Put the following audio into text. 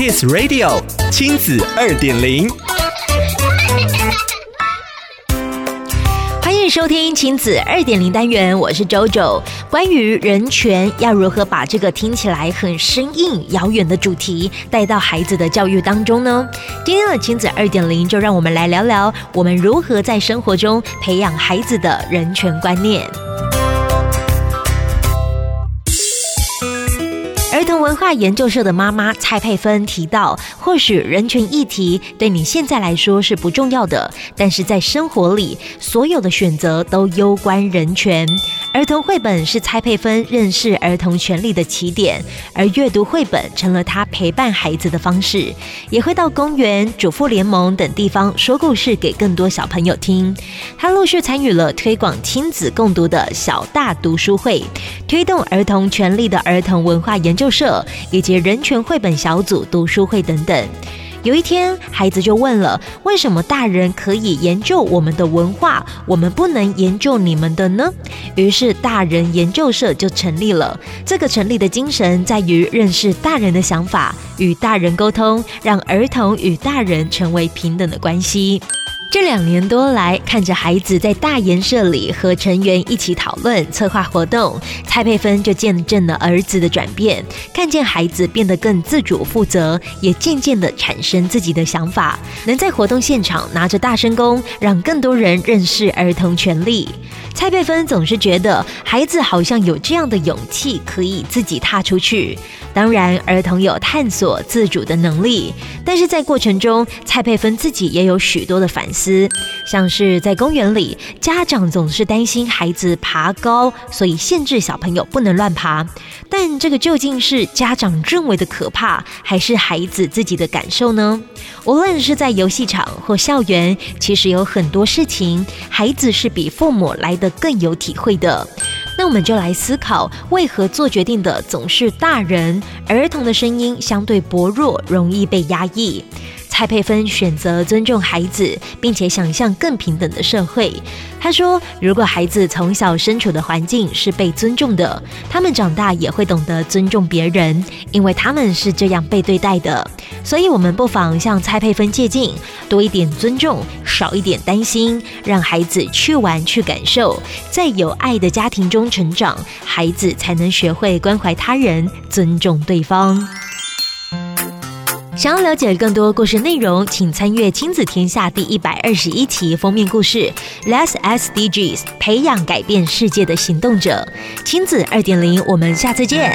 Kiss Radio 亲子二点零，欢迎收听亲子二点零单元，我是周周。关于人权，要如何把这个听起来很生硬、遥远的主题带到孩子的教育当中呢？今天的亲子二点零，就让我们来聊聊，我们如何在生活中培养孩子的人权观念。儿童文化研究社的妈妈蔡佩芬提到，或许人权议题对你现在来说是不重要的，但是在生活里，所有的选择都攸关人权。儿童绘本是蔡佩芬认识儿童权利的起点，而阅读绘本成了她陪伴孩子的方式，也会到公园、主妇联盟等地方说故事给更多小朋友听。她陆续参与了推广亲子共读的小大读书会，推动儿童权利的儿童文化研究社以及人权绘本小组读书会等等。有一天，孩子就问了：“为什么大人可以研究我们的文化，我们不能研究你们的呢？”于是，大人研究社就成立了。这个成立的精神在于认识大人的想法，与大人沟通，让儿童与大人成为平等的关系。这两年多来，看着孩子在大研社里和成员一起讨论、策划活动，蔡佩芬就见证了儿子的转变，看见孩子变得更自主负责，也渐渐的产生自己的想法，能在活动现场拿着大声公，让更多人认识儿童权利。蔡佩芬总是觉得孩子好像有这样的勇气，可以自己踏出去。当然，儿童有探索自主的能力，但是在过程中，蔡佩芬自己也有许多的反思，像是在公园里，家长总是担心孩子爬高，所以限制小朋友不能乱爬。但这个究竟是家长认为的可怕，还是孩子自己的感受呢？无论是在游戏场或校园，其实有很多事情，孩子是比父母来得更有体会的。那我们就来思考，为何做决定的总是大人，儿童的声音相对薄弱，容易被压抑。蔡佩芬选择尊重孩子，并且想象更平等的社会。她说：“如果孩子从小身处的环境是被尊重的，他们长大也会懂得尊重别人，因为他们是这样被对待的。所以，我们不妨向蔡佩芬借镜，多一点尊重，少一点担心，让孩子去玩去感受，在有爱的家庭中成长，孩子才能学会关怀他人，尊重对方。”想要了解更多故事内容，请参阅《亲子天下》第一百二十一期封面故事 Less SDGs，培养改变世界的行动者。亲子二点零，我们下次见。